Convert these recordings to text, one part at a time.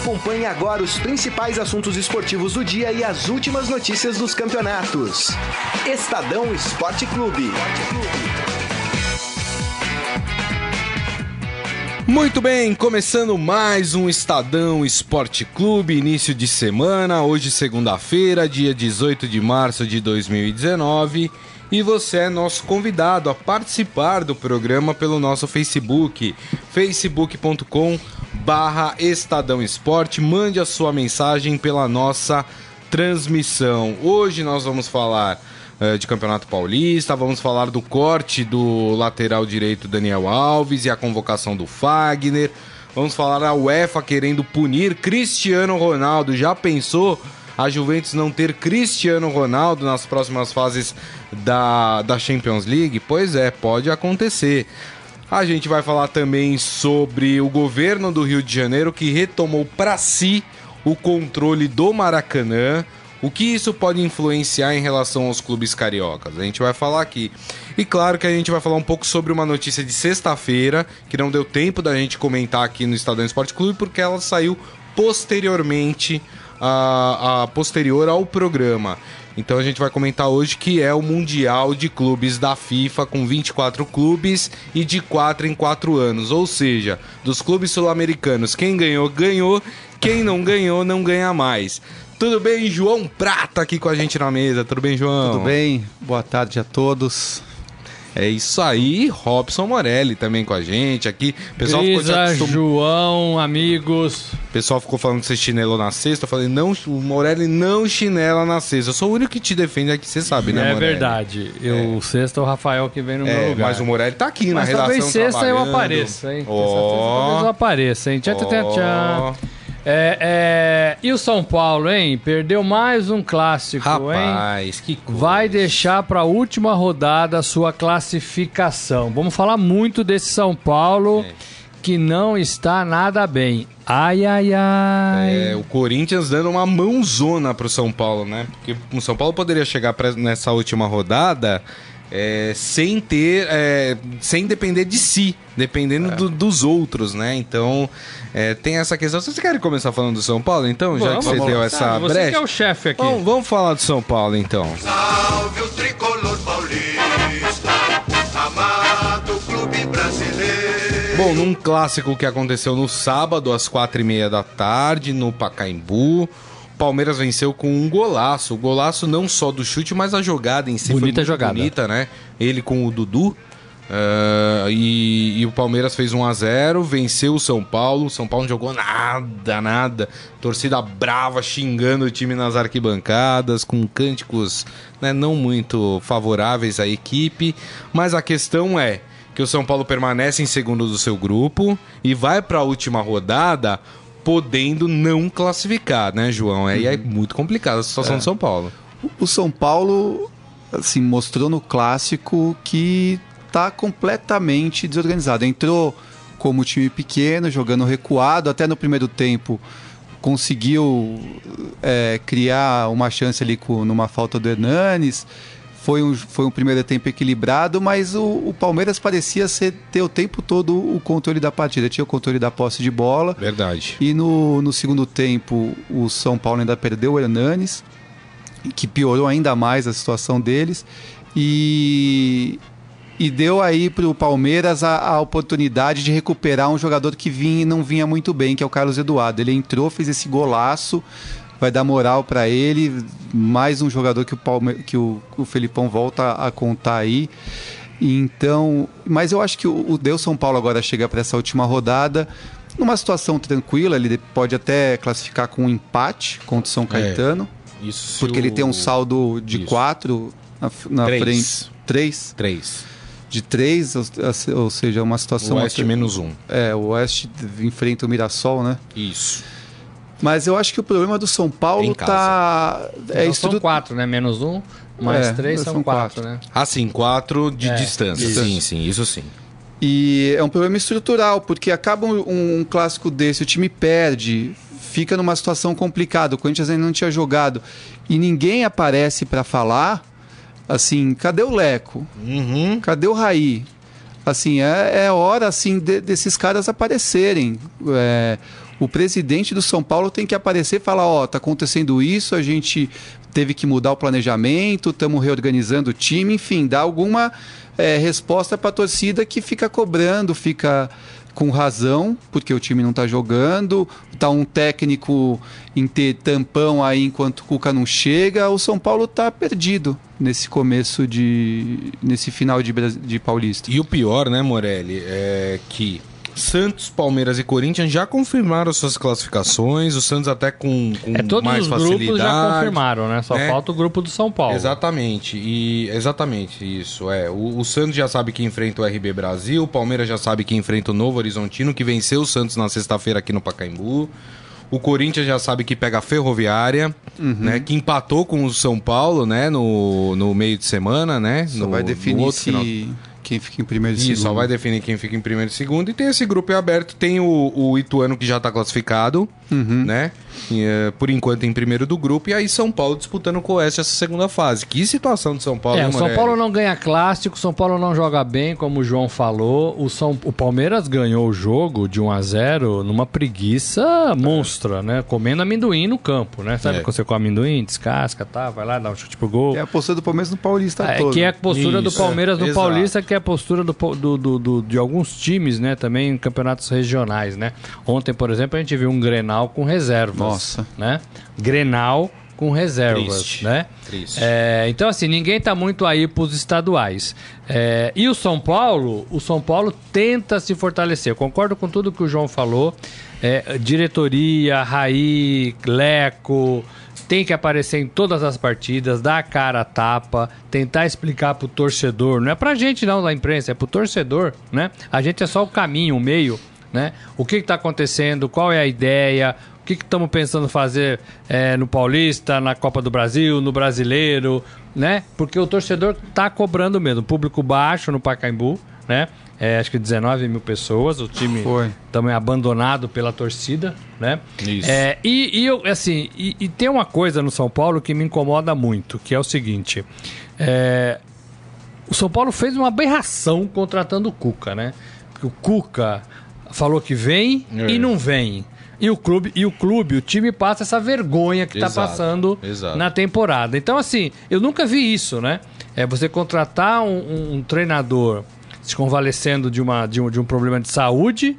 Acompanhe agora os principais assuntos esportivos do dia e as últimas notícias dos campeonatos. Estadão Esporte Clube. Muito bem, começando mais um Estadão Esporte Clube, início de semana, hoje segunda-feira, dia 18 de março de 2019, e você é nosso convidado a participar do programa pelo nosso Facebook, facebook.com barra Estadão Esporte, mande a sua mensagem pela nossa transmissão. Hoje nós vamos falar uh, de Campeonato Paulista, vamos falar do corte do lateral direito Daniel Alves e a convocação do Fagner. Vamos falar a UEFA querendo punir Cristiano Ronaldo. Já pensou a Juventus não ter Cristiano Ronaldo nas próximas fases da, da Champions League? Pois é, pode acontecer. A gente vai falar também sobre o governo do Rio de Janeiro que retomou para si o controle do Maracanã. O que isso pode influenciar em relação aos clubes cariocas? A gente vai falar aqui. E claro que a gente vai falar um pouco sobre uma notícia de sexta-feira, que não deu tempo da gente comentar aqui no Estadão Esporte Clube, porque ela saiu posteriormente, a, a posterior ao programa. Então a gente vai comentar hoje que é o Mundial de Clubes da FIFA com 24 clubes e de 4 em 4 anos. Ou seja, dos clubes sul-americanos, quem ganhou, ganhou, quem não ganhou, não ganha mais. Tudo bem, João Prata aqui com a gente na mesa. Tudo bem, João? Tudo bem. Boa tarde a todos. É isso aí, Robson Morelli também com a gente aqui. Pessoal Grisa, acostum... João, amigos. O pessoal ficou falando que você chinelou na sexta. Eu falei, não, o Morelli não chinela na sexta. Eu sou o único que te defende aqui, você sabe, né, É Morelli? verdade. Eu, é. O sexta é o Rafael que vem no é, meu lugar. Mas o Morelli tá aqui mas na redação talvez sexta eu apareça, hein? Oh. Talvez eu apareça, hein? Tchau, tchau, tchau. É, é, e o São Paulo, hein? Perdeu mais um clássico, Rapaz, hein? que coisa. Vai deixar para a última rodada a sua classificação. Vamos falar muito desse São Paulo é. que não está nada bem. Ai, ai, ai. É, o Corinthians dando uma mãozona pro São Paulo, né? Porque o São Paulo poderia chegar pra, nessa última rodada é, sem ter, é, sem depender de si, dependendo é. do, dos outros, né? Então é, tem essa questão. Vocês querem começar falando do São Paulo, então? Vamos, já que você deu essa brecha. Você que é o chefe aqui. Vamos, vamos, falar do São Paulo, então. Salve o tricolor paulista, amado clube brasileiro. Bom, num clássico que aconteceu no sábado, às quatro e meia da tarde, no Pacaembu. Palmeiras venceu com um golaço. O golaço não só do chute, mas a jogada em si bonita foi jogada. bonita, né? Ele com o Dudu. Uh, e, e, o Palmeiras fez 1 a 0 venceu o São Paulo. O São Paulo não jogou nada, nada. Torcida brava xingando o time nas arquibancadas, com cânticos né, não muito favoráveis à equipe. Mas a questão é que o São Paulo permanece em segundo do seu grupo e vai para a última rodada podendo não classificar, né, João? É, uhum. é muito complicada a situação é. do São Paulo. O São Paulo, assim, mostrou no clássico que tá completamente desorganizado. Entrou como time pequeno, jogando recuado, até no primeiro tempo conseguiu é, criar uma chance ali com, numa falta do Hernanes foi um, foi um primeiro tempo equilibrado, mas o, o, Palmeiras parecia ser, ter o tempo todo o controle da partida. Tinha o controle da posse de bola. Verdade. E no, no segundo tempo, o São Paulo ainda perdeu o Hernanes, que piorou ainda mais a situação deles. E, e deu aí para o Palmeiras a, a, oportunidade de recuperar um jogador que vinha e não vinha muito bem, que é o Carlos Eduardo. Ele entrou, fez esse golaço, vai dar moral para ele. Mais um jogador que o, Palme que o, o Felipão volta a contar aí. Então, mas eu acho que o, o Deus São Paulo agora chega para essa última rodada numa situação tranquila. Ele pode até classificar com um empate contra o São é, Caetano. É, isso porque o... ele tem um saldo de 4 na, na três. frente. 3? 3 de 3, ou, seja, uma situação. O Oeste menos 1. Um. É, o Oeste enfrenta o Mirassol, né? Isso. Mas eu acho que o problema do São Paulo tá. É então, São quatro, né? Menos um, mais é, três são, são quatro, quatro, né? Ah, sim, quatro de é, distância. Isso. Sim, sim, isso sim. E é um problema estrutural, porque acaba um, um clássico desse, o time perde, fica numa situação complicada. O Corinthians ainda não tinha jogado e ninguém aparece para falar. Assim, cadê o Leco? Uhum. Cadê o Raí? Assim, é, é hora assim de, desses caras aparecerem. É, o presidente do São Paulo tem que aparecer e falar: ó, tá acontecendo isso, a gente teve que mudar o planejamento, estamos reorganizando o time, enfim, dar alguma é, resposta para a torcida que fica cobrando, fica com razão, porque o time não está jogando, tá um técnico em ter tampão aí enquanto o Cuca não chega, o São Paulo está perdido nesse começo de nesse final de, de Paulista. E o pior, né, Morelli, é que Santos, Palmeiras e Corinthians já confirmaram suas classificações. O Santos até com, com é, todos mais os facilidade. grupos já confirmaram, né? Só É. falta o grupo do São Paulo. Exatamente, e exatamente isso. É, o, o Santos já sabe que enfrenta o RB Brasil, o Palmeiras já sabe que enfrenta o Novo Horizontino, que venceu o Santos na sexta-feira aqui no Pacaembu. O Corinthians já sabe que pega a Ferroviária, Uhum. né? Que empatou com o São Paulo, né? No, no meio de semana, né? Só no, vai no definir outro se final. Quem fica em primeiro e Isso, segundo. só vai definir quem fica em primeiro e segundo. E tem esse grupo aberto. Tem o, o Ituano que já está classificado, Uhum. né? E, eh, por enquanto em primeiro do grupo. E aí São Paulo disputando com o Oeste essa segunda fase. Que situação de São Paulo, É, hein, o São? Paulo não ganha clássico, o São Paulo não joga bem, como o João falou. O, São, o Palmeiras ganhou o jogo de 1 a 0 numa preguiça monstra, né? Comendo amendoim no campo, né? Sabe É. quando você come amendoim, descasca, tá? Vai lá, dá um chute pro gol. É a postura do Palmeiras no Paulista É, todo. que é a postura do Isso, Palmeiras no exato. Paulista, que é a postura do, do- do- do- de alguns times, né? Também em campeonatos regionais, né? Ontem, por exemplo, a gente viu um Grenal com reservas. Nossa. Né? Grenal com reservas, Triste. né? Triste. É, então, assim, ninguém tá muito aí pros estaduais. É, e o São Paulo, o São Paulo tenta se fortalecer. Eu concordo com tudo que o João falou. É, diretoria, Raí, Leco, tem que aparecer em todas as partidas, dar a cara a tapa, tentar explicar pro torcedor. Não é pra gente não, da imprensa, é pro torcedor, né? A gente é só o caminho, o meio, né? O que, que tá acontecendo, qual é a ideia, o que estamos pensando fazer é, no Paulista, na Copa do Brasil, no Brasileiro, né? Porque o torcedor tá cobrando mesmo. Público baixo no Pacaembu, né? É, acho que 19 mil pessoas, o time Foi. também abandonado pela torcida, né? Isso. É, e, e eu, assim, e, e tem uma coisa no São Paulo que me incomoda muito, que é o seguinte: é, o São Paulo fez uma aberração contratando o Cuca, né? Porque o Cuca falou que vem É. e não vem. E o clube, e o clube, o time passa essa vergonha que está passando exato. na temporada. Então, assim, eu nunca vi isso, né? É você contratar um, um- um treinador se convalescendo de, uma, de, um, de um problema de saúde,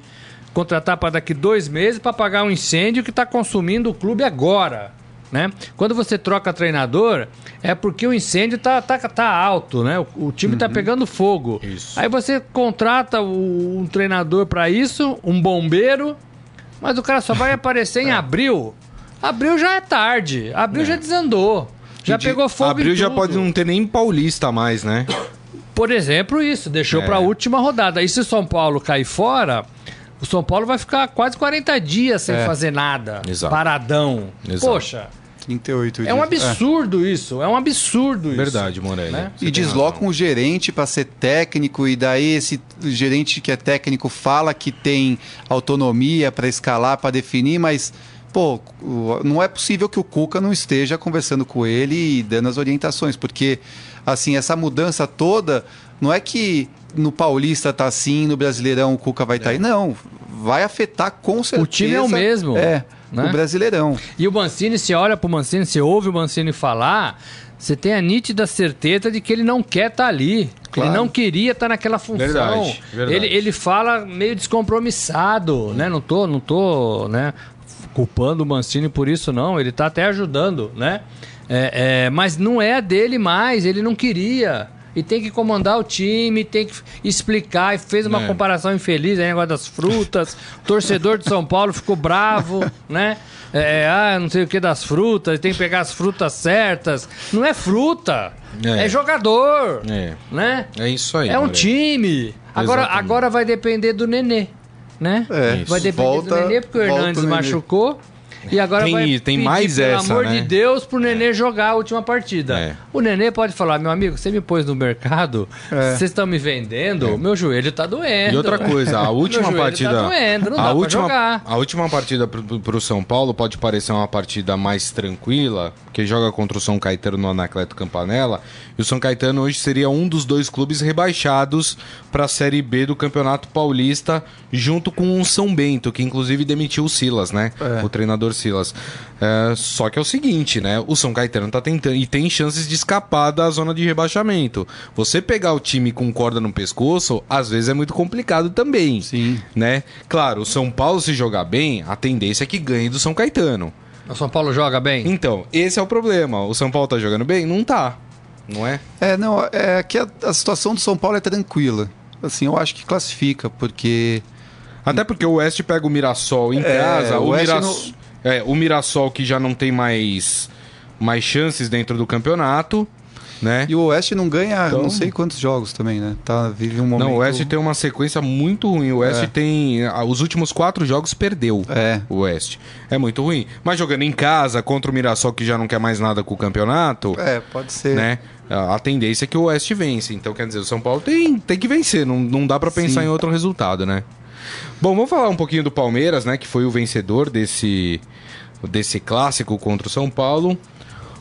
contratar para daqui dois meses para pagar um incêndio que está consumindo o clube agora. Né? Quando você troca treinador, é porque o incêndio tá, tá, tá alto, né? O, o time tá pegando fogo. Isso. Aí você contrata o- um treinador para isso, um bombeiro, mas o cara só vai aparecer em abril. Abril já é tarde. Abril já desandou. Já De- pegou fogo Abril já pode não ter nem paulista mais, né? Por exemplo, isso, deixou É. pra última rodada. E se o São Paulo cair fora, o São Paulo vai ficar quase 40 dias sem É. fazer nada. Exato. Paradão. Exato. Poxa, 38 é um dias. absurdo isso. É um absurdo isso. Verdade, Morelli. Né? E deslocam o gerente para ser técnico, e daí esse gerente que é técnico fala que tem autonomia para escalar, para definir, mas, pô, não é possível que o Cuca não esteja conversando com ele e dando as orientações, porque, assim, essa mudança toda, não é que no Paulista tá assim, no Brasileirão o Cuca vai estar aí, não. Vai afetar com certeza. time é o mesmo, É, né? o Brasileirão. E o Mancini, você olha pro Mancini, você ouve o Mancini falar, você tem a nítida certeza de que ele não quer estar ali. Claro. Ele não queria estar naquela função. Verdade, verdade. Ele, ele fala meio descompromissado, né? Não tô, não tô, né, culpando o Mancini por isso, não. Ele tá até ajudando, né? É, é, mas não é dele mais, ele não queria. E tem que comandar o time, tem que explicar. E fez uma É. comparação infeliz aí, negócio das frutas. O torcedor de São Paulo ficou bravo, né? É, ah, não sei o que das frutas, tem que pegar as frutas certas. Não é fruta, É. é, jogador, É. né? É isso aí. É um Morelli. time. Agora, Exatamente. agora vai depender do Nenê, né? É, vai depender volta- do Nenê, porque o Hernandes machucou. E agora Tem- vai tem pedir, mais pelo essa, amor né? de Deus, pro Nenê jogar a última partida. É. O Nenê pode falar, meu amigo, você me pôs no mercado, É. vocês estão me vendendo, meu joelho tá doendo. E outra coisa, a última joelho tá partida. doendo, não dá a pra última, jogar. A última partida pro, pro São Paulo pode parecer uma partida mais tranquila, porque joga contra o São Caetano no Anacleto Campanella. E o São Caetano hoje seria um dos dois clubes rebaixados para a Série B do Campeonato Paulista, junto com o São Bento, que inclusive demitiu o Silas, né? É. O treinador Silas. É, só que é o seguinte, né? O São Caetano tá tentando e tem chances de escapar da zona de rebaixamento. Você pegar o time com corda no pescoço, às vezes é muito complicado também. Sim. Né? Claro, o São Paulo se jogar bem, a tendência é que ganhe do São Caetano. O São Paulo joga bem? Então, esse é o problema. O São Paulo tá jogando bem? Não tá. Não é? É, não, é que a, a situação do São Paulo é tranquila. Assim, eu acho que classifica, porque Até porque o Oeste pega o Mirassol em É, casa, o o, Oeste Mirassol, é, o Mirassol que já não tem mais, mais chances dentro do campeonato, né? E o Oeste não ganha Então- não sei quantos jogos também, né? Tá, vive um momento... Não, o Oeste tem uma sequência muito ruim. O Oeste É. tem. Os últimos quatro jogos perdeu. É. O Oeste. É muito ruim. Mas jogando em casa contra o Mirassol, que já não quer mais nada com o campeonato, É, pode ser. né? A tendência é que o Oeste vence. Então, quer dizer, o São Paulo tem, tem que vencer. Não, não dá pra pensar Sim. em outro resultado, né? Bom, vamos falar um pouquinho do Palmeiras, né? Que foi o vencedor desse, desse clássico contra o São Paulo.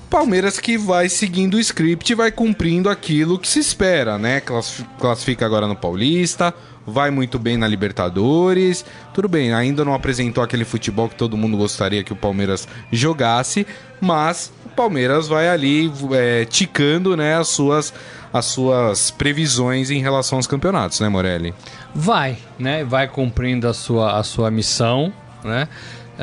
Palmeiras que vai seguindo o script e vai cumprindo aquilo que se espera, né? Classif- Classifica agora no Paulista, vai muito bem na Libertadores. Tudo bem, ainda não apresentou aquele futebol que todo mundo gostaria que o Palmeiras jogasse, mas o Palmeiras vai ali é, ticando né, as, suas, as suas previsões em relação aos campeonatos, né, Morelli? Vai, né? Vai cumprindo a sua, a sua missão, né?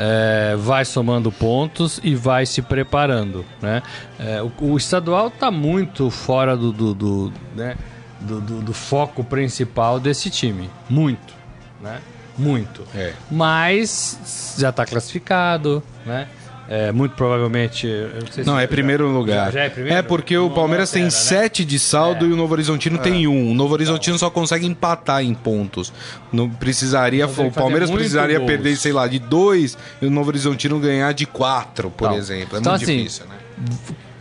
É, vai somando pontos e vai se preparando, né? É, o, o estadual está muito fora do, do, do, né? do, do- do foco principal desse time, muito, né? Muito. É. Mas já está classificado, né? É, muito provavelmente. eu sei se- Não, é primeiro lugar. Já- já é primeiro? porque o Não- Palmeiras não tem altera, né? sete de saldo É. e o Novo Horizontino tem um. O Novo Horizontino só consegue empatar em pontos. Não precisaria, Então o Palmeiras precisaria gols. perder, sei lá, de dois e o Novo Horizontino ganhar de quatro, por Então. exemplo. É Então, muito assim, difícil, né?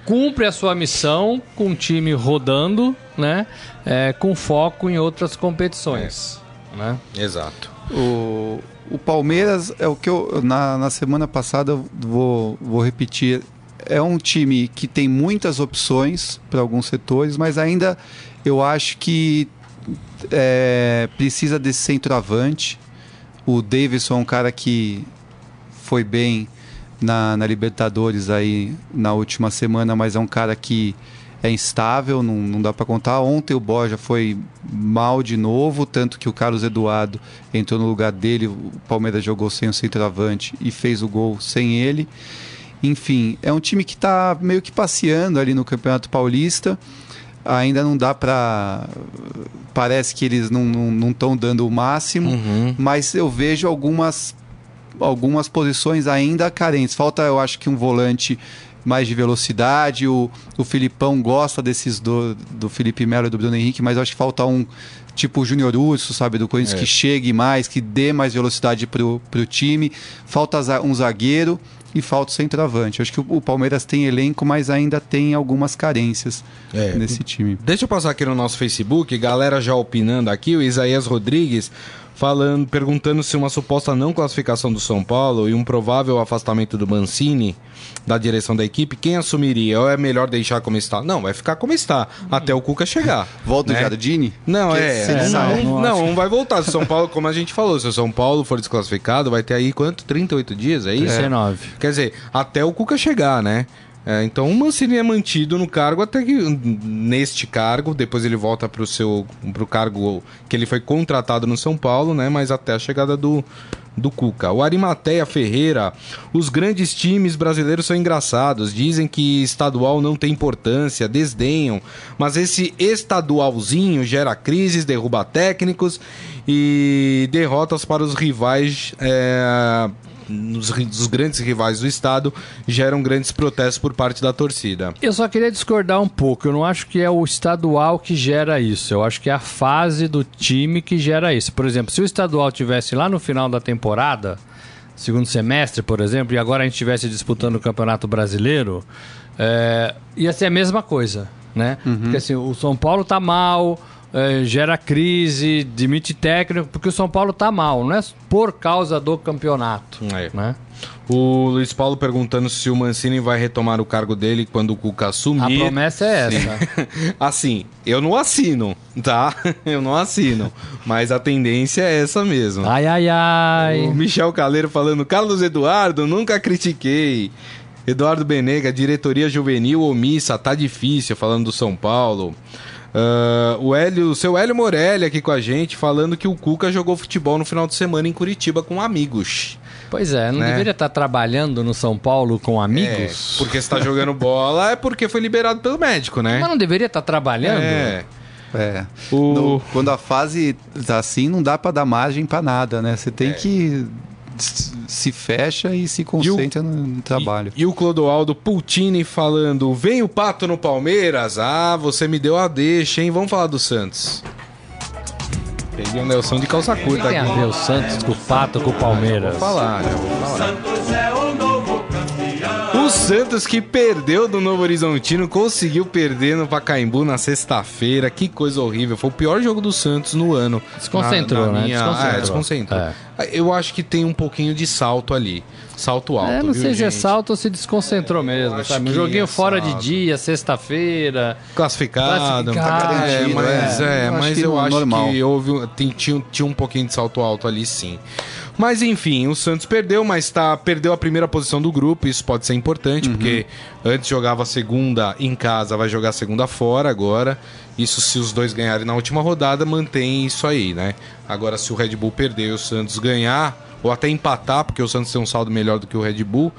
cumpre a sua missão com o time rodando, né? É, com foco em outras competições. Né? Exato. O, o Palmeiras é o que eu. Na, na semana passada, eu vou, vou repetir. É um time que tem muitas opções para alguns setores, mas ainda eu acho que é, precisa desse centroavante. O Davidson é um cara que foi bem na, na Libertadores aí na última semana, mas é um cara que é instável, não, não dá para contar. Ontem o Borja foi mal de novo, tanto que o Carlos Eduardo entrou no lugar dele, o Palmeiras jogou sem o centroavante e fez o gol sem ele. Enfim, é um time que está meio que passeando ali no Campeonato Paulista. Ainda não dá para. Parece que eles não estão dando o máximo, Uhum. mas eu vejo algumas algumas posições ainda carentes. Falta, eu acho que um volante mais de velocidade. O, o Filipão gosta desses do, do Felipe Melo e do Bruno Henrique, mas eu acho que falta um tipo o Júnior Urso, sabe, do Corinthians, É. que chegue mais, que dê mais velocidade pro, pro time. Falta um zagueiro e falta o centroavante. Eu acho que o, o Palmeiras tem elenco, mas ainda tem algumas carências É. nesse time. Deixa eu passar aqui no nosso Facebook, galera já opinando aqui, o Isaías Rodrigues falando, perguntando se uma suposta não classificação do São Paulo e um provável afastamento do Mancini da direção da equipe, quem assumiria? Ou é melhor deixar como está? Não, vai ficar como está, até o Cuca chegar. Volta né? o Jardine? Não, Que é. ele não, não, não não, vai voltar. Se o São Paulo, como a gente falou, se o São Paulo for desclassificado, vai ter aí quanto? 38 dias, é isso? 19. Quer dizer, até o Cuca chegar, né? É, então o Mancini é mantido no cargo até que neste cargo, depois ele volta para o seu pro cargo que ele foi contratado no São Paulo, né? Mas até a chegada do, do Cuca. O Arimateia Ferreira, os grandes times brasileiros são engraçados, dizem que estadual não tem importância, desdenham, mas esse estadualzinho gera crises, derruba técnicos e derrotas para os rivais. é, nos, dos grandes rivais do estado geram grandes protestos por parte da torcida. Eu só queria discordar um pouco. Eu não acho que é o estadual que gera isso. Eu acho que é a fase do time que gera isso. Por exemplo, se o estadual tivesse lá no final da temporada, segundo semestre, por exemplo, e agora a gente estivesse disputando o Campeonato Brasileiro, é, ia ser a mesma coisa, né? Porque assim, o São Paulo tá mal, é, gera crise, demite técnico, porque o São Paulo tá mal, não é por causa do campeonato, É. né? O Luiz Paulo perguntando se o Mancini vai retomar o cargo dele quando o Cuca A assumir. promessa é essa. assim, eu não assino, tá? Eu não assino. Mas a tendência é essa mesmo. Ai, ai, O ai. Michel Caleiro falando, Carlos Eduardo, nunca critiquei. Eduardo Benega, diretoria juvenil omissa, tá difícil, falando do São Paulo. Ah, o Hélio, o seu Hélio Morelli aqui com a gente, falando que o Cuca jogou futebol no final de semana em Curitiba com amigos. Pois é, não Né? deveria estar trabalhando no São Paulo com É, amigos? porque você tá jogando bola é porque foi liberado pelo médico, né? Mas não deveria estar trabalhando? É. É. O- No- quando a fase tá assim, não dá pra dar margem pra nada, né? Você É. tem que s- se fecha e se concentra no, no trabalho. E, e o Clodoaldo Pultini falando: vem o pato no Palmeiras? Ah, você me deu a deixa, hein? Vamos falar do Santos. Peguei o Nelson de calça O que curta tem a aqui. ver o Santos com o Pato com o Palmeiras? Vou falar, já vou falar. O Santos que perdeu do Novo Horizontino conseguiu perder no Pacaembu na sexta-feira. Que coisa horrível. Foi o pior jogo do Santos no ano. Desconcentrou, né? Minha... Desconcentrou. Ah, é, desconcentrou. Eu acho que tem um pouquinho de salto ali. Salto alto. É, não viu, sei se é salto ou se desconcentrou mesmo, acho sabe? Um joguinho é fora de dia, sexta-feira. Classificado. Classificado, é, garantido, mas, é. é, Eu acho mas que eu acho que houve, tem- tinha, tinha um pouquinho de salto alto ali sim. Mas enfim, o Santos perdeu, mas tá, perdeu a primeira posição do grupo, isso pode ser importante, porque antes jogava a segunda em casa, vai jogar a segunda fora agora. Isso se os dois ganharem na última rodada, mantém isso aí, né? Agora se o Red Bull perder e o Santos ganhar, ou até empatar, porque o Santos tem um saldo melhor do que o Red Bull,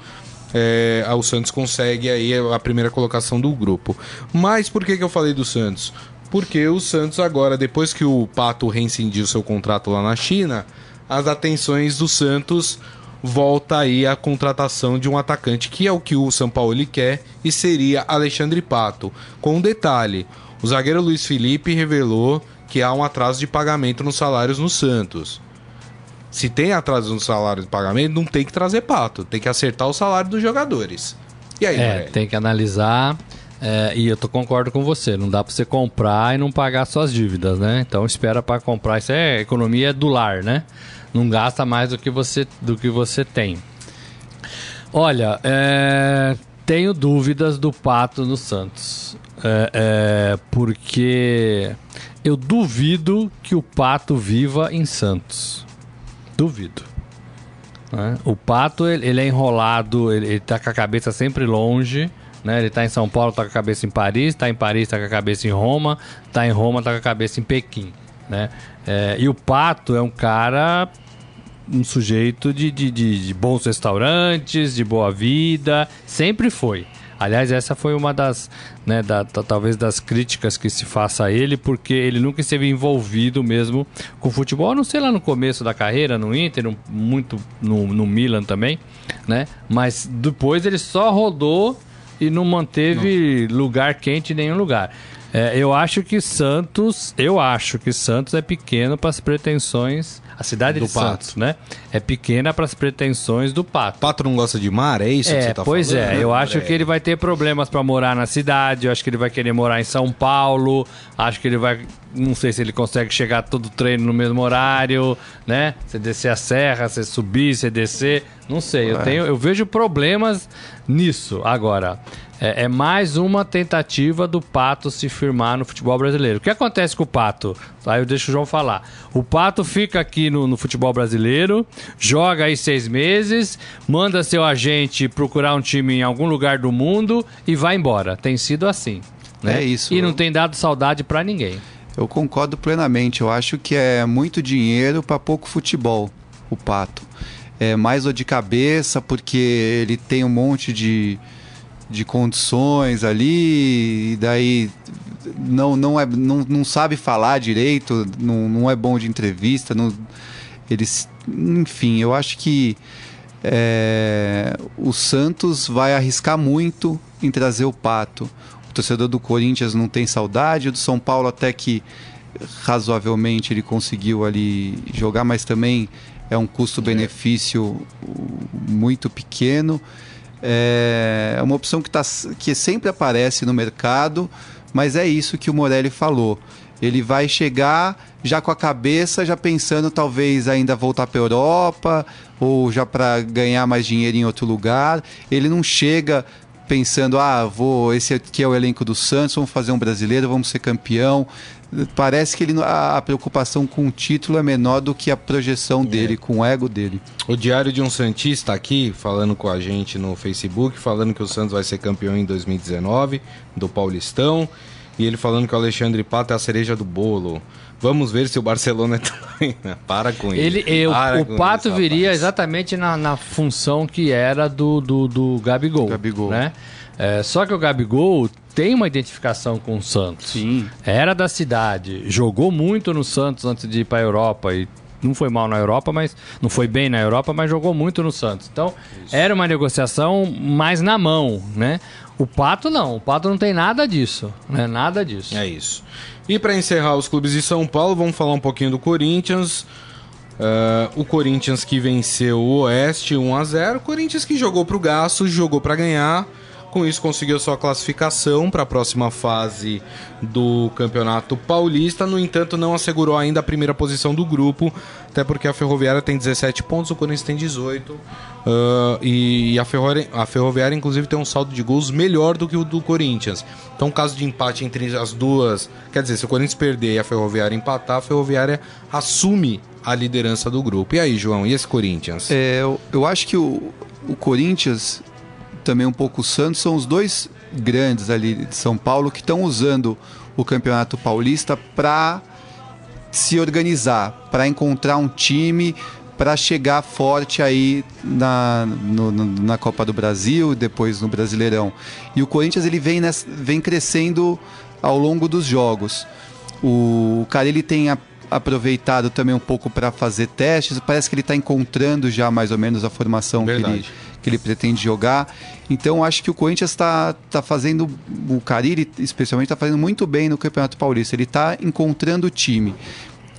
é, o Santos consegue aí a primeira colocação do grupo. Mas por que, que eu falei do Santos? Porque o Santos agora, depois que o Pato reincindiu seu contrato lá na China, as atenções do Santos volta aí a contratação de um atacante que é o que o São Paulo quer e seria Alexandre Pato. Com um detalhe, o zagueiro Luiz Felipe revelou que há um atraso de pagamento nos salários no Santos. Se tem atraso no salário de pagamento, não tem que trazer pato, tem que acertar o salário dos jogadores. E aí, É, tem que analisar. é, e eu tô, concordo com você. Não dá pra você comprar e não pagar suas dívidas, né? Então espera pra comprar. Isso é economia do lar, né? Não gasta mais do que você, do que você tem. Olha, é, tenho dúvidas do Pato no Santos. É, é, porque eu duvido que o Pato viva em Santos. Duvido. né? O Pato, ele, ele é enrolado, ele, ele tá com a cabeça sempre longe. Né? Ele tá em São Paulo, tá com a cabeça em Paris, tá em Paris, tá com a cabeça em Roma, tá em Roma, tá com a cabeça em Pequim. Né? É, e o Pato é um cara um sujeito de, de, de, de bons restaurantes, de boa vida, sempre foi. Aliás, essa foi uma das, né, da, ta- talvez das críticas que se faça a ele, porque ele nunca esteve envolvido mesmo com futebol, a não sei lá no começo da carreira, no Inter, muito no, no Milan também, né? Mas depois ele só rodou e não manteve lugar quente em nenhum lugar. É, eu acho que Santos, eu acho que Santos é pequeno para as pretensões, a cidade Do de Pato. Santos, né? É pequena para as pretensões do Pato. Pato não gosta de mar, é isso que É, você tá pois falando? é, eu acho Morelli? que ele vai ter problemas para morar na cidade, eu acho que ele vai querer morar em São Paulo, acho que ele vai, não sei se ele consegue chegar todo treino no mesmo horário, né? Você descer a serra, você subir, você descer, não sei, eu tenho, eu vejo problemas nisso. Agora, é, é mais uma tentativa do Pato se firmar no futebol brasileiro. O que acontece com o Pato? Aí eu deixo o João falar. O Pato fica aqui no, no futebol brasileiro, joga aí seis meses, manda seu agente procurar um time em algum lugar do mundo e vai embora. Tem sido assim. Né? É isso. E não tem dado saudade pra ninguém. Eu concordo plenamente. Eu acho que é muito dinheiro para pouco futebol, o Pato. É mais dor de cabeça, porque ele tem um monte de, de condições ali, e daí não, não, é, não, não sabe falar direito, não, não é bom de entrevista. Não, eles, enfim, eu acho que é, o Santos vai arriscar muito em trazer o Pato. O torcedor do Corinthians não tem saudade, o do São Paulo até que razoavelmente ele conseguiu ali jogar, mas também é um custo-benefício muito pequeno. É uma opção que, tá, que sempre aparece no mercado, mas é isso que o Morelli falou. Ele vai chegar já com a cabeça, já pensando talvez ainda voltar para a Europa ou já para ganhar mais dinheiro em outro lugar. Ele não chega pensando, ah, vou, esse aqui é o elenco do Santos, vamos fazer um brasileiro, vamos ser campeão. Parece que ele, a preocupação com o título é menor do que a projeção dele, é. com o ego dele. O Diário de um Santista aqui, falando com a gente no Facebook, falando que o Santos vai ser campeão em 2019 do Paulistão. E ele falando que o Alexandre Pato é a cereja do bolo. Vamos ver se o Barcelona é também. Para com ele. ele o, o Pato isso, viria exatamente na, na função que era do, do, do Gabigol. Gabigol. Né? É, só que o Gabigol tem uma identificação com o Santos. Sim. Era da cidade, jogou muito no Santos antes de ir para a Europa e não foi mal na Europa, mas não foi bem na Europa, mas jogou muito no Santos. Então, Isso. era uma negociação mais na mão, né? O Pato não, o Pato não tem nada disso, né? Nada disso. É isso. E para encerrar os clubes de São Paulo, vamos falar um pouquinho do Corinthians. Uh, o Corinthians que venceu o Oeste 1 a 0 o Corinthians que jogou para o gasto, jogou para ganhar. Com isso, conseguiu sua classificação para a próxima fase do Campeonato Paulista. No entanto, não assegurou ainda a primeira posição do grupo, até porque a Ferroviária tem 17 pontos, o Corinthians tem 18. Uh, e a Ferroviária, a Ferroviária, inclusive, tem um saldo de gols melhor do que o do Corinthians. Então, caso de empate entre as duas, quer dizer, se o Corinthians perder e a Ferroviária empatar, a Ferroviária assume a liderança do grupo. E aí, João, e esse Corinthians? É, eu, eu acho que o, o Corinthians também um pouco o Santos, são os dois grandes ali de São Paulo que estão usando o Campeonato Paulista para se organizar, para encontrar um time para chegar forte aí na, no, na Copa do Brasil, depois no Brasileirão. E o Corinthians ele vem, nessa, vem crescendo ao longo dos jogos. O cara ele tem a, aproveitado também um pouco para fazer testes. Parece que ele está encontrando já mais ou menos a formação que ele, que ele pretende jogar. Então acho que o Corinthians está tá fazendo, o Cariri especialmente, está fazendo muito bem no Campeonato Paulista. Ele está encontrando o time.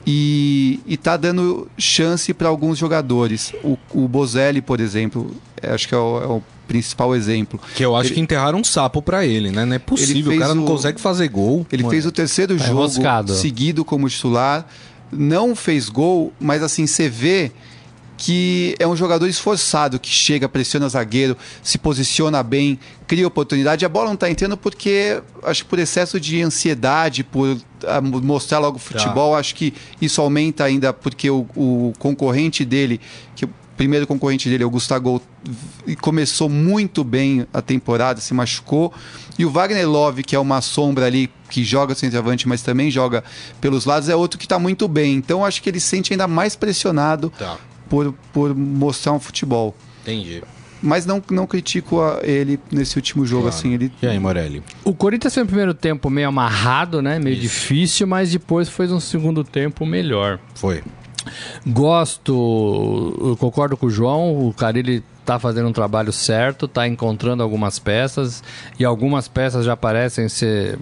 E está dando chance para alguns jogadores. O, o Bozelli, por exemplo, acho que é o, é o principal exemplo. Que eu acho ele, que enterraram um sapo para ele, né? Não é possível, o cara não consegue fazer gol. Ele fez o terceiro é jogo seguido como titular, não fez gol, mas assim, você vê que é um jogador esforçado, que chega, pressiona zagueiro, se posiciona bem, cria oportunidade. A bola não está entrando porque, acho que por excesso de ansiedade, por ah, mostrar logo futebol, tá. acho que isso aumenta ainda porque o, o concorrente dele, que o primeiro concorrente dele, o Gustavo, começou muito bem a temporada, se machucou. E o Wagner Love, que é uma sombra ali, que joga centroavante, mas também joga pelos lados, é outro que está muito bem. Então acho que ele se sente ainda mais pressionado tá por, por mostrar um futebol. Entendi. Mas não, não critico a, ele nesse último jogo, claro. assim. Ele... E aí, Morelli? O Corinthians foi no primeiro tempo meio amarrado, né? Meio Isso. difícil, mas depois foi um segundo tempo melhor. Foi. Gosto, concordo com o João, o Carilli está fazendo um trabalho certo, está encontrando algumas peças e algumas peças já parecem ser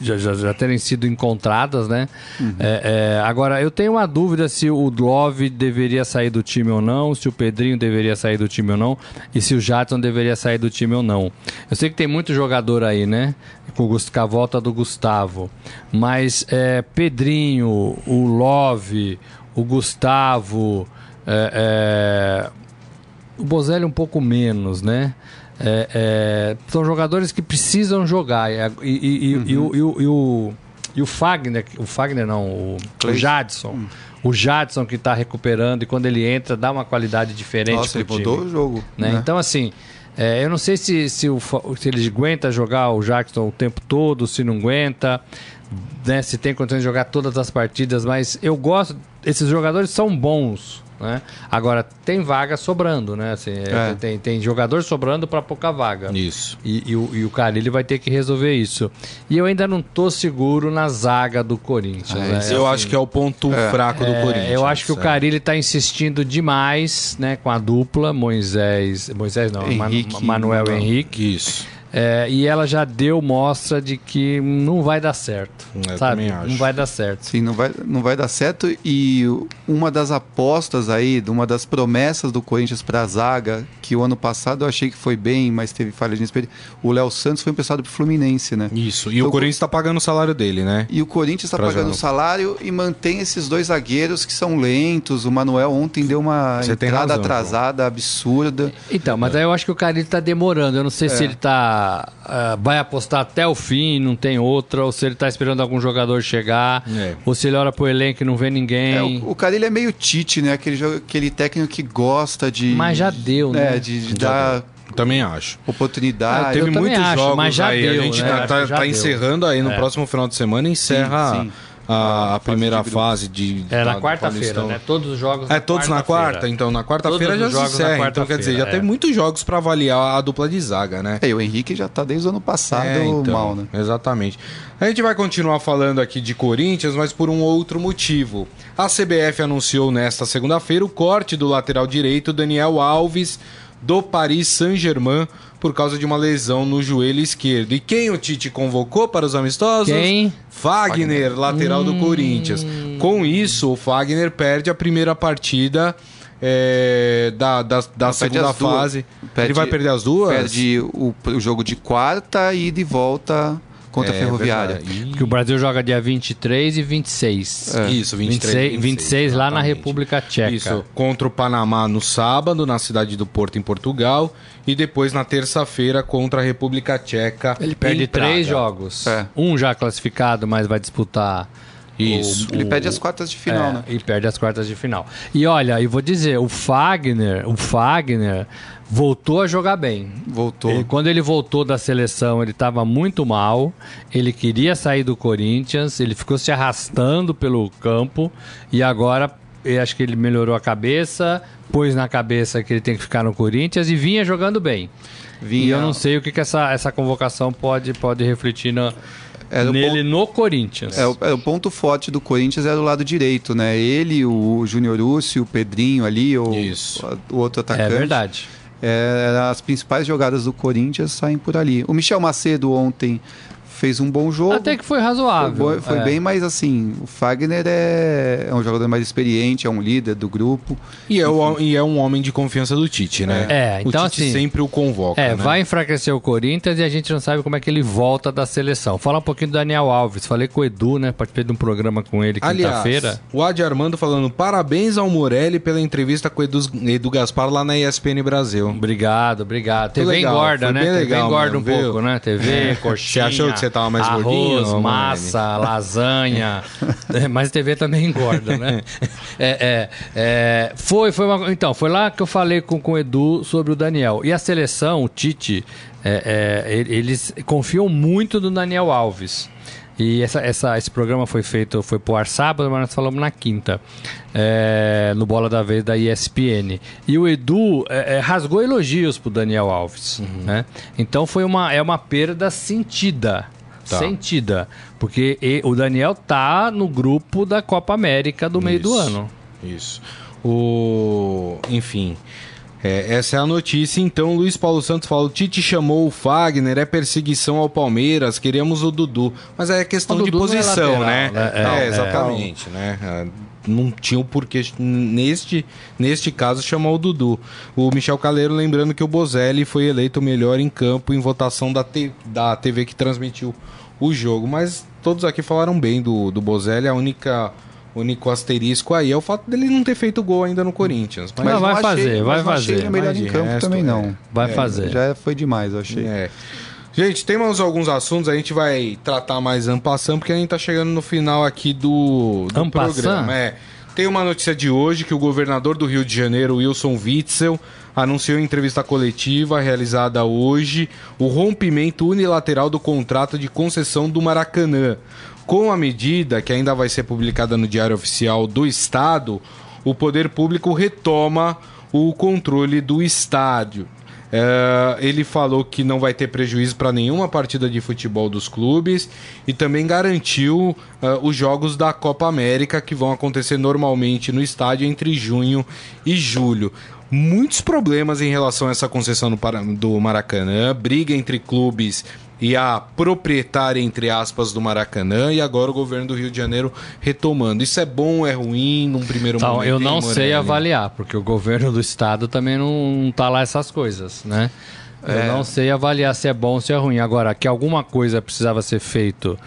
já, já, já terem sido encontradas, né? Uhum. É, é, agora, eu tenho uma dúvida se o Love deveria sair do time ou não, se o Pedrinho deveria sair do time ou não, e se o Jadson deveria sair do time ou não. Eu sei que tem muito jogador aí, né? Com, a volta do Gustavo. Mas é, Pedrinho, o Love, o Gustavo, é, é, o Bozelli um pouco menos, né? É, é, são jogadores que precisam jogar. E, e, uhum. e, o, e, o, e, o, e o Fagner, o Fagner não, o, o Jadson. Uhum. O Jadson que está recuperando e quando ele entra dá uma qualidade diferente. Nossa, ele time, mudou o jogo. Né? Né? Então, assim, é, eu não sei se, se, o, se ele aguenta jogar o Jackson o tempo todo, se não aguenta, né, se tem condições de jogar todas as partidas, mas eu gosto. Esses jogadores são bons. Né? Agora, tem vaga sobrando, né? Assim, é. tem, tem jogador sobrando para pouca vaga. Isso. E, e, o, e o Carilli vai ter que resolver isso. E eu ainda não tô seguro na zaga do Corinthians. É, né? Eu assim, acho que é o ponto é. fraco do é, Corinthians. Eu acho que o Carilli está insistindo demais né, com a dupla Moisés. Moisés não, Henrique, Manuel não. Henrique. Isso. É, e ela já deu mostra de que não vai dar certo. Eu sabe? também acho. Não vai dar certo. Sim, não vai, não vai dar certo. E uma das apostas aí, uma das promessas do Corinthians para a zaga, que o ano passado eu achei que foi bem, mas teve falha de experiência. O Léo Santos foi emprestado pro Fluminense, né? Isso. E Então, o Corinthians está pagando o salário dele, né? E o Corinthians está pagando o salário e mantém esses dois zagueiros que são lentos. O Manuel ontem deu uma Você entrada razão, atrasada absurda. Então, mas aí eu acho que o Carilli tá demorando. Eu não sei É. se ele tá. ah, vai apostar até o fim, não tem outra, ou se ele tá esperando algum jogador chegar, É. ou se ele olha pro elenco e não vê ninguém. É, o, o cara ele é meio Tite, né? Aquele, aquele técnico que gosta de. Mas já deu, né? De, de Já dar Também acho. oportunidade. Ah, Teve muitos acho, jogos mas já aí. deu, a gente né? tá, tá- tá encerrando aí no É. próximo final de semana, encerra Sim, sim. A, A a primeira fase de. É na quarta-feira, né? Todos os jogos É, todos na quarta-feira. quarta, então na quarta-feira já se jogos na encerra. Então quer dizer, já quarta-feira, tem é. muitos jogos pra avaliar a dupla de zaga, né? É, e o Henrique já tá desde o ano passado É, então, mal, né? Exatamente. A gente vai continuar falando aqui de Corinthians, mas por um outro motivo. A CBF anunciou nesta segunda-feira o corte do lateral direito Daniel Alves do Paris Saint-Germain por causa de uma lesão no joelho esquerdo. E quem o Tite convocou para os amistosos? Quem? Fagner, lateral do Corinthians. Com isso, o Fagner perde a primeira partida é, da, da, da segunda fase. Perde- Ele vai perder as duas? Perde o, o jogo de quarta e de volta contra a É, Ferroviária. Porque o Brasil joga dia 23 e 26. É. Isso, 23, 26, 26 lá na. República Tcheca. Isso, contra o Panamá no sábado, na cidade do Porto, em Portugal. E depois na terça-feira contra a República Tcheca. Ele perde em Praga. três jogos. É. Um já classificado, mas vai disputar. Isso. Ele o- perde as quartas de final, é, né? E perde as quartas de final. E olha, e vou dizer, o Fagner, o Fagner voltou a jogar bem. Voltou. Ele- quando ele voltou da seleção, ele estava muito mal. Ele queria sair do Corinthians. Ele ficou se arrastando pelo campo. E agora, eu acho que ele melhorou a cabeça. Pôs na cabeça que ele tem que ficar no Corinthians. E vinha jogando bem. Vinha- E eu não sei o que, que essa, essa convocação pode, pode refletir na, Era o nele no Corinthians. É, o, é, o ponto forte do Corinthians era o lado direito, né? Ele, o Júnior Urso, o Pedrinho ali, o, o outro É atacante. verdade. É, as principais jogadas do Corinthians saem por ali. O Michel Macedo ontem fez um bom jogo. Até que foi Foi, razoável. bom- foi É. bem, mas assim, o Fagner é, é um jogador mais experiente, é um líder do grupo. E é, o- e é um homem de confiança do Tite, né? É, então o Tite assim- sempre o convoca. É, né? vai enfraquecer o Corinthians e a gente não sabe como é que ele volta da seleção. Falar um pouquinho do Daniel Alves. Falei com o Edu, né? Participei de um programa com ele quinta-feira. o Adi Armando falando parabéns ao Morelli pela entrevista com o Edu, Edu Gaspar lá na ESPN Brasil. Obrigado, obrigado. TV legal, engorda, foi né? bem TV legal engorda um viu? pouco, né? TV, coxinha. Você achou que você tava mais arroz, gordinho, massa, lasanha. É, Mas TV também engorda, né? É, é, é, foi, foi uma, Então, foi lá que eu falei com, com o Edu sobre o Daniel. E a seleção, o Tite, é, é, ele- eles confiam muito no Daniel Alves. E essa, essa- esse programa foi feito, foi pro ar sábado, mas nós falamos na quinta, é, no Bola da Vez da ESPN. E o Edu é, é, rasgou elogios pro Daniel Alves. Uhum. Né? Então foi uma, é uma perda sentida. Tá. Sentida. Porque e- o Daniel tá no grupo da Copa América do meio do Isso. ano. Isso. O... Enfim. é, essa é a notícia. Então, Luiz Paulo Santos fala: o Tite chamou o Fagner, é perseguição ao Palmeiras, queremos o Dudu. Mas é questão de é posição, lateral, né? né? É, É, é. exatamente, né? É, Não tinha o porquê, neste, neste caso, chamar o Dudu. O Michel Caleiro lembrando que o Bozelli foi eleito o melhor em campo em votação da, te- da TV que transmitiu o jogo. Mas todos aqui falaram bem do, do Bozelli. A única o único asterisco aí é o fato dele não ter feito gol ainda no Corinthians. Mas, Não, vai não fazer, vai não achei fazer. o melhor Mas em de campo resto, também é. não. Vai fazer. Já foi demais, eu achei. é. Gente, temos alguns assuntos, a gente vai tratar mais ampassando, porque a gente tá chegando no final aqui do, do programa. É. Tem uma notícia de hoje que o governador do Rio de Janeiro, Wilson Witzel, anunciou em entrevista coletiva realizada hoje o rompimento unilateral do contrato de concessão do Maracanã. Com a medida, que ainda vai ser publicada no Diário Oficial do Estado, o poder público retoma o controle do estádio. É, ele falou que não vai ter prejuízo para nenhuma partida de futebol dos clubes e também garantiu uh, os jogos da Copa América que vão acontecer normalmente no estádio entre junho e julho. Muitos problemas em relação a essa concessão do Maracanã, briga entre clubes e a proprietária, entre aspas, do Maracanã, e agora o governo do Rio de Janeiro retomando. Isso é bom, é ruim num primeiro então, momento? Eu não sei avaliar, porque o governo do estado também não, não tá lá essas coisas, né? É. Eu não sei avaliar se é bom ou se é ruim. Agora, que alguma coisa precisava ser feito,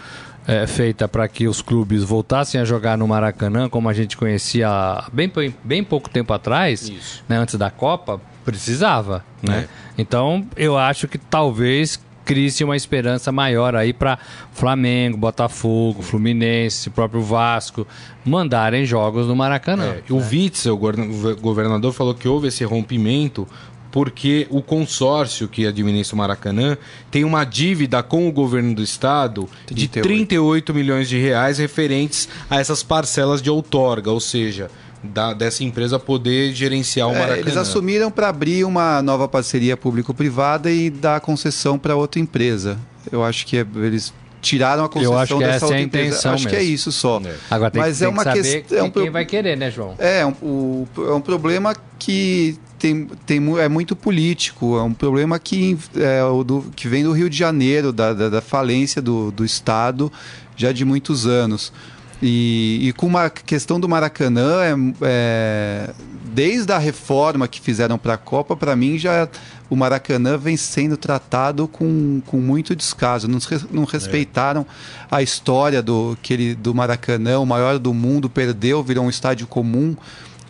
é, feita para que os clubes voltassem a jogar no Maracanã, como a gente conhecia bem, bem pouco tempo atrás, né, antes da Copa, precisava. Né? É. Então, eu acho que talvez crie-se uma esperança maior aí para Flamengo, Botafogo, Fluminense, próprio Vasco mandarem jogos no Maracanã. É, né? O Witzel, o governador, falou que houve esse rompimento porque o consórcio que administra o Maracanã tem uma dívida com o governo do estado de 38 milhões de reais referentes a essas parcelas de outorga, ou seja, da, dessa empresa poder gerenciar o Maracanã. É, eles assumiram para abrir uma nova parceria público-privada e dar concessão para outra empresa. Eu acho que é, eles tiraram a concessão Eu acho que dessa essa outra é empresa. Acho mesmo. que é isso só. É. Agora tem, Mas tem é uma questão. É um quem vai querer, né, João? É, um, o, é um problema que tem, tem, é muito político. É um problema que, é, do, que vem do Rio de Janeiro, da, da, da falência do, do Estado já de muitos anos. E, e com uma questão do Maracanã, é, é, desde a reforma que fizeram para a Copa, para mim já o Maracanã vem sendo tratado com, com muito descaso. Não, não respeitaram é. a história do, que ele, do Maracanã, o maior do mundo, perdeu, virou um estádio comum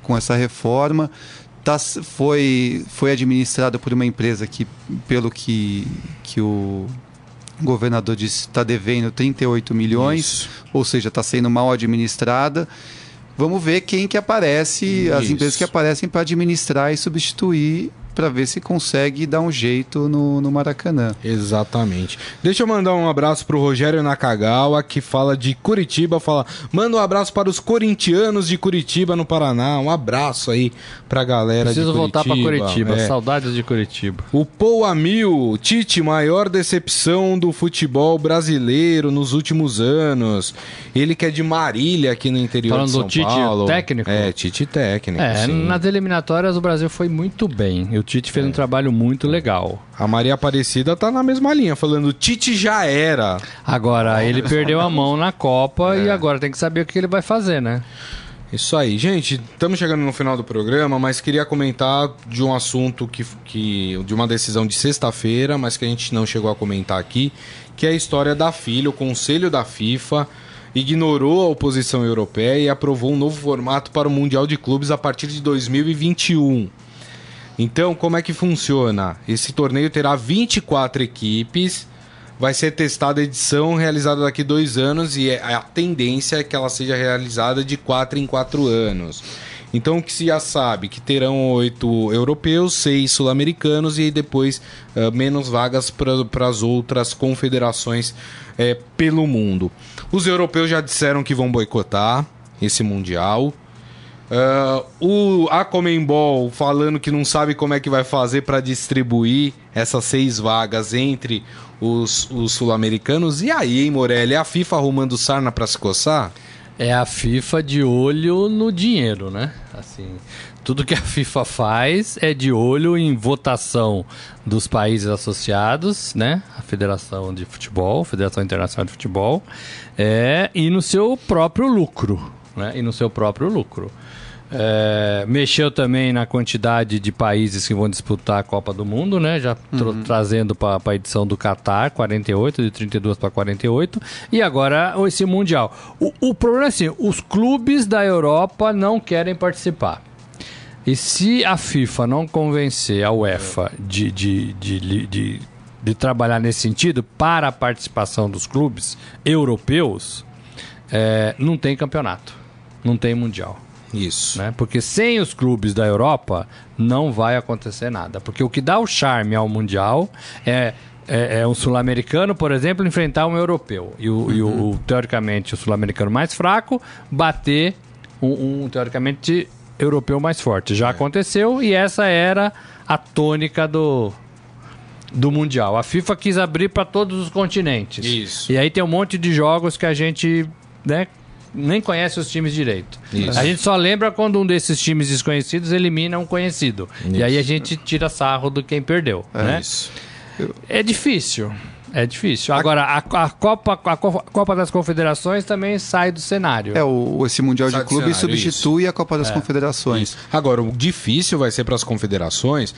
com essa reforma. Tá, foi, foi administrado por uma empresa que, pelo que, que o governador disse está devendo 38 milhões, Isso. ou seja, está sendo mal administrada. Vamos ver quem que aparece, Isso. as empresas que aparecem para administrar e substituir para ver se consegue dar um jeito no, no Maracanã. Exatamente. Deixa eu mandar um abraço pro Rogério Nakagawa, que fala de Curitiba, fala, manda um abraço para os corintianos de Curitiba, no Paraná, um abraço aí pra galera Preciso de Curitiba. voltar para Curitiba, é. saudades de Curitiba. O Paul Amil, Tite, maior decepção do futebol brasileiro nos últimos anos. Ele que é de Marília, aqui no interior Falando de São do Tite Paulo. técnico? É, Tite técnico, É, sim. nas eliminatórias o Brasil foi muito bem. Eu o Tite fez é. um trabalho muito legal. A Maria Aparecida tá na mesma linha, falando Tite já era. Agora, ele perdeu a mão na Copa é. e agora tem que saber o que ele vai fazer, né? Isso aí, gente. Estamos chegando no final do programa, mas queria comentar de um assunto que, que de uma decisão de sexta-feira, mas que a gente não chegou a comentar aqui, que é a história da filha, o Conselho da FIFA ignorou a oposição europeia e aprovou um novo formato para o Mundial de Clubes a partir de 2021. Então, como é que funciona? Esse torneio terá 24 equipes, vai ser testada a edição realizada daqui dois anos e é, a tendência é que ela seja realizada de 4 em 4 anos. Então, o que se já sabe que terão oito europeus, seis sul-americanos e depois uh, menos vagas para as outras confederações uh, pelo mundo. Os europeus já disseram que vão boicotar esse mundial. Uh, o a Comembol falando que não sabe como é que vai fazer para distribuir essas seis vagas entre os, os sul-americanos. E aí, hein, Morelli? É a FIFA arrumando sarna para se coçar? É a FIFA de olho no dinheiro, né? Assim, tudo que a FIFA faz é de olho em votação dos países associados, né? A Federação de Futebol, Federação Internacional de Futebol, é, e no seu próprio lucro, né? E no seu próprio lucro. É, mexeu também na quantidade de países que vão disputar a Copa do Mundo, né? Já uhum. trazendo para a edição do Qatar, 48, de 32 para 48. E agora esse Mundial. O, o problema é assim: os clubes da Europa não querem participar. E se a FIFA não convencer a UEFA de, de, de, de, de, trabalhar nesse sentido para a participação dos clubes europeus, é, não tem campeonato, não tem Mundial. Isso. Né? Porque sem os clubes da Europa não vai acontecer nada. Porque o que dá o charme ao Mundial é é, é, um sul-americano, por exemplo, enfrentar um europeu. E o, uhum. e o, teoricamente, o sul-americano mais fraco bater um, um, teoricamente, europeu mais forte. Já é. aconteceu e essa era a tônica do, do Mundial. A FIFA quis abrir para todos os continentes. Isso. E aí tem um monte de jogos que a gente né, nem conhece os times direito. Isso. A gente só lembra quando um desses times desconhecidos elimina um conhecido. E aí a gente tira sarro do quem perdeu. né? Isso. É difícil. É difícil. Agora, a, a Copa, a Co- Copa das Confederações também sai do cenário. É, o, esse Mundial Sai de cenário, substitui a Copa das Confederações. Isso. Agora, o difícil vai ser para as confederações.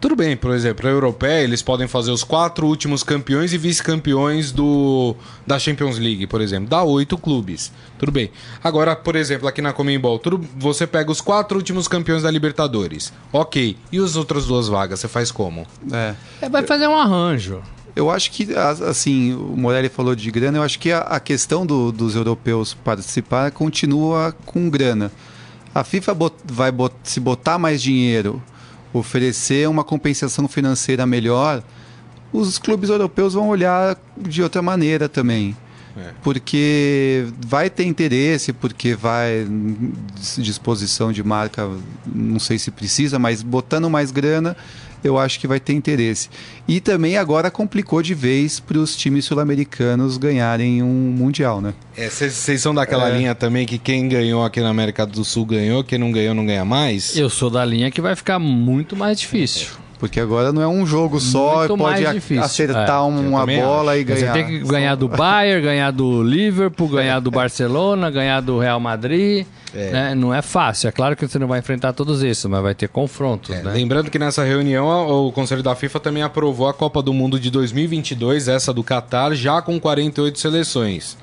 Tudo bem, por exemplo, a europeia, eles podem fazer os quatro últimos campeões e vice-campeões do da Champions League, por exemplo. Dá oito clubes. Tudo bem. Agora, por exemplo, aqui na Comembol, tudo, você pega os quatro últimos campeões da Libertadores. Ok. E as outras duas vagas, você faz como? É. É, vai fazer um arranjo. Eu acho que, as- assim, o Morelli falou de grana, eu acho que a, a questão do- dos europeus participar continua com grana. A FIFA bot- vai bot- se botar mais dinheiro, oferecer uma compensação financeira melhor, os clubes europeus vão olhar de outra maneira também. É. Porque vai ter interesse, porque vai dis- disposição de marca, não sei se precisa, mas botando mais grana, eu acho que vai ter interesse. E também agora complicou de vez para os times sul-americanos ganharem um mundial, né? Vocês são daquela É. linha também que quem ganhou aqui na América do Sul ganhou, quem não ganhou não ganha mais? Eu sou da linha que vai ficar muito mais difícil. Porque agora não é um jogo só, Muito pode mais a- acertar É, uma bola e Você ganhar. tem que ganhar do Bayern, ganhar do Liverpool, ganhar do Barcelona, ganhar do Real Madrid. É. né? Não é fácil. É claro que você não vai enfrentar todos esses, mas vai ter confrontos. É, né? Lembrando que nessa reunião o Conselho da FIFA também aprovou a Copa do Mundo de 2022, essa do Catar, já com 48 seleções.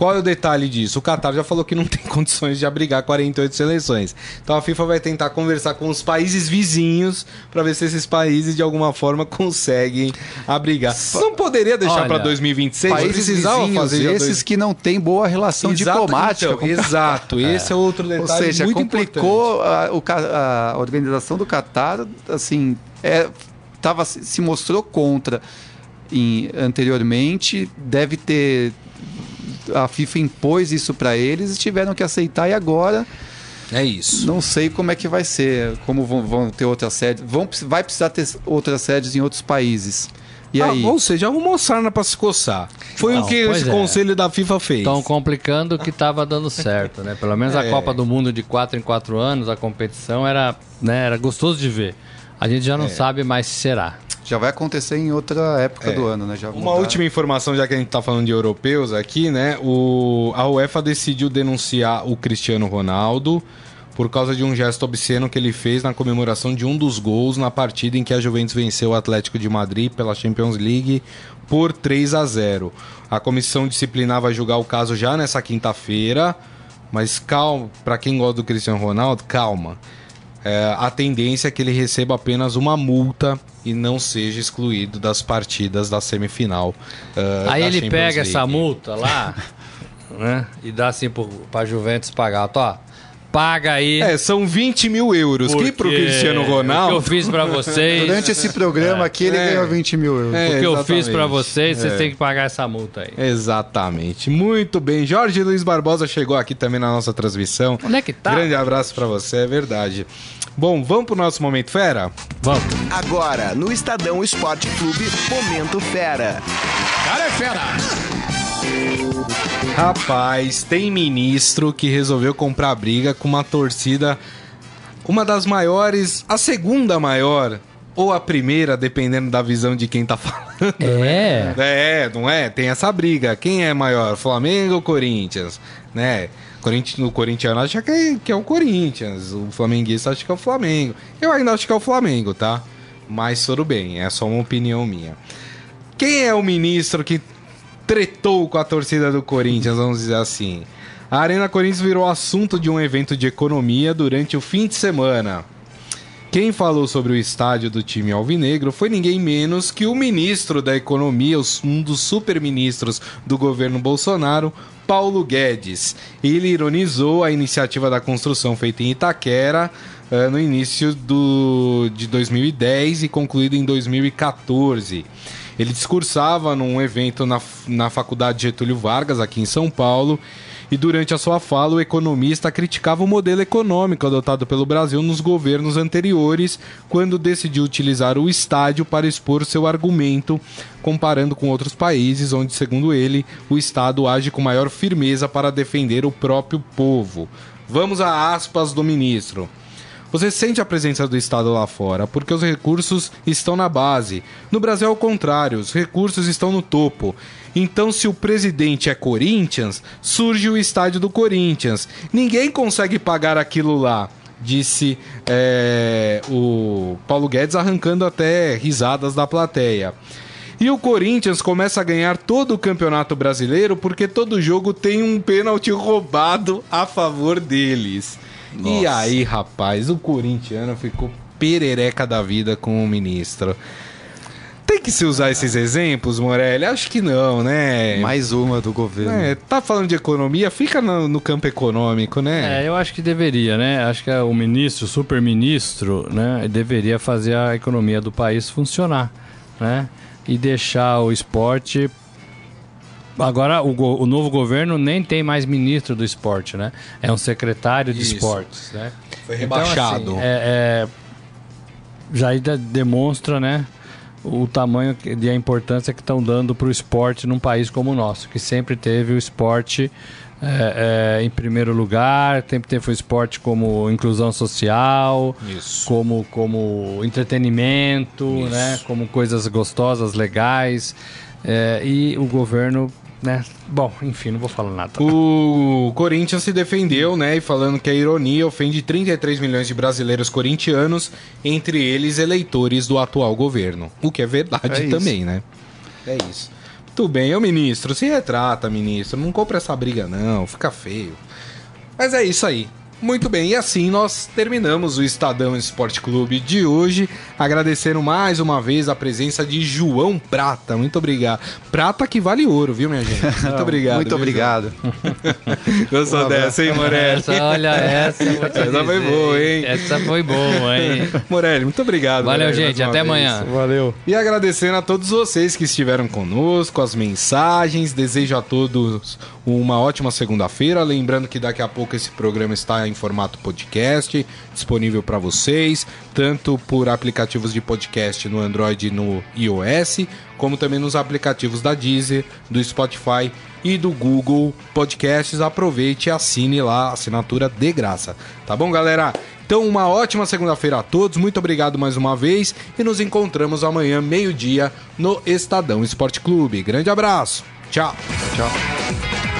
Qual é o detalhe disso? O Qatar já falou que não tem condições de abrigar 48 seleções. Então a FIFA vai tentar conversar com os países vizinhos para ver se esses países de alguma forma conseguem abrigar. Não poderia deixar para 2026? Países vizinhos, fazer esses dois- que não têm boa relação Exato, diplomática. então, exato, esse é outro Ou detalhe seja, muito importante. complicou a, o ca- a organização do Catar, assim, é, tava, se mostrou contra em- anteriormente, deve ter a FIFA impôs isso para eles e tiveram que aceitar e agora É isso. não sei como é que vai ser, como vão, vão ter outras sedes, vão, vai precisar ter outras sedes em outros países. E Ah, aí? ou seja, arrumou sarna pra se coçar. Foi Não, o que esse é. conselho da FIFA fez. Estão complicando o que estava dando certo, né? Pelo menos a É. Copa do Mundo de 4 em 4 anos, a competição era, né, era gostoso de ver. A gente já não É. sabe mais se será. Já vai acontecer em outra época É. do ano, né? Já Uma mudar. última informação, já que a gente tá falando de europeus aqui, né? O, a UEFA decidiu denunciar o Cristiano Ronaldo por causa de um gesto obsceno que ele fez na comemoração de um dos gols na partida em que a Juventus venceu o Atlético de Madrid pela Champions League por 3 a 0. A comissão disciplinar vai julgar o caso já nessa quinta-feira, mas calma, para quem gosta do Cristiano Ronaldo, calma. É, a tendência é que ele receba apenas uma multa e não seja excluído das partidas da semifinal. é, Aí da ele Champions pega essa League. multa lá, né? E dá assim pro, pra Juventus pagar. Tó, paga aí. É, são 20 mil euros. Que pro porque Cristiano O que eu Ronaldo. fiz pra vocês. Durante esse programa aqui, ele É. ganhou 20 mil euros. É, o que eu fiz pra vocês, vocês É. têm que pagar essa multa aí. Exatamente. Muito bem. Jorge Luiz Barbosa chegou aqui também na nossa transmissão. Onde é que tá? Grande abraço pra você, é verdade. Bom, vamos pro nosso Momento Fera? Vamos. Agora, no Estadão Esporte Clube, Momento Fera. Cara é fera! Rapaz, tem ministro que resolveu comprar briga com uma torcida, uma das maiores, a segunda maior, ou a primeira, dependendo da visão de quem tá falando. É. É, não é? Tem essa briga. Quem é maior, Flamengo ou Corinthians? Né? O corintiano acha que é, que é o Corinthians, o flamenguista acha que é o Flamengo. Eu ainda acho que é o Flamengo, tá? Mas tudo bem, é só uma opinião minha. Quem é o ministro que tretou com a torcida do Corinthians, vamos dizer assim? A Arena Corinthians virou assunto de um evento de economia durante o fim de semana. Quem falou sobre o estádio do time alvinegro foi ninguém menos que o ministro da Economia, um dos superministros do governo Bolsonaro, Paulo Guedes. Ele ironizou a iniciativa da construção feita em Itaquera eh, no início do, de 2010 e concluída em 2014. Ele discursava num evento na, na Faculdade Getúlio Vargas, aqui em São Paulo, E durante a sua fala, o economista criticava o modelo econômico adotado pelo Brasil nos governos anteriores, quando decidiu utilizar o estádio para expor seu argumento, comparando com outros países onde, segundo ele, o Estado age com maior firmeza para defender o próprio povo. Vamos a aspas do ministro. Você sente a presença do Estado lá fora, porque os recursos estão na base. No Brasil é o contrário, os recursos estão no topo. Então, se o presidente é Corinthians, surge o estádio do Corinthians. Ninguém consegue pagar aquilo lá, disse é, o Paulo Guedes, arrancando até risadas da plateia. E o Corinthians começa a ganhar todo o campeonato brasileiro porque todo jogo tem um pênalti roubado a favor deles. E aí, rapaz, o corintiano ficou perereca da vida com o ministro. Tem que se usar esses exemplos, Morelli? Acho que não, né? Mais uma do governo. É, tá falando de economia, fica no, no campo econômico, né? É, eu acho que deveria, né? Acho que o ministro, o super-ministro, né, deveria fazer a economia do país funcionar, né? E deixar o esporte Agora, o, o novo governo nem tem mais ministro do esporte, né? É um secretário de Isso. esportes, né? Foi Então, rebaixado. assim, é, é, já demonstra, né? O tamanho e a importância que estão dando para o esporte num país como o nosso, que sempre teve o esporte é, é, em primeiro lugar, sempre teve o esporte como inclusão social, Isso. como, como entretenimento, Isso. né? Como coisas gostosas, legais. É, e o governo, né? Bom, enfim, não vou falar nada. O Corinthians se defendeu, né, e falando que a ironia ofende 33 milhões de brasileiros corintianos, entre eles eleitores do atual governo. O que é verdade É isso. também, né? É isso. Muito bem, ô ministro, se retrata, ministro. Não compra essa briga, não, fica feio. Mas é isso aí. Muito bem, e assim nós terminamos o Estadão Esporte Clube de hoje, agradecendo mais uma vez a presença de João Prata. Muito obrigado. Prata que vale ouro, viu, minha gente? Muito obrigado. Muito obrigado. Gostou dessa, hein, Morelli? Essa, olha, essa, Essa foi boa, hein? Essa foi boa, hein? Morelli, muito obrigado. Valeu, Morelli, gente. Até vez. amanhã. Valeu. E agradecendo a todos vocês que estiveram conosco, as mensagens. Desejo a todos uma ótima segunda-feira. Lembrando que daqui a pouco esse programa está em formato podcast, disponível para vocês, tanto por aplicativos de podcast no Android e no iOS, como também nos aplicativos da Deezer, do Spotify e do Google Podcasts. Aproveite e assine lá, assinatura de graça. Tá bom, galera? Então, uma ótima segunda-feira a todos. Muito obrigado mais uma vez e nos encontramos amanhã, meio-dia, no Estadão Esporte Clube. Grande abraço. Tchau. Tchau.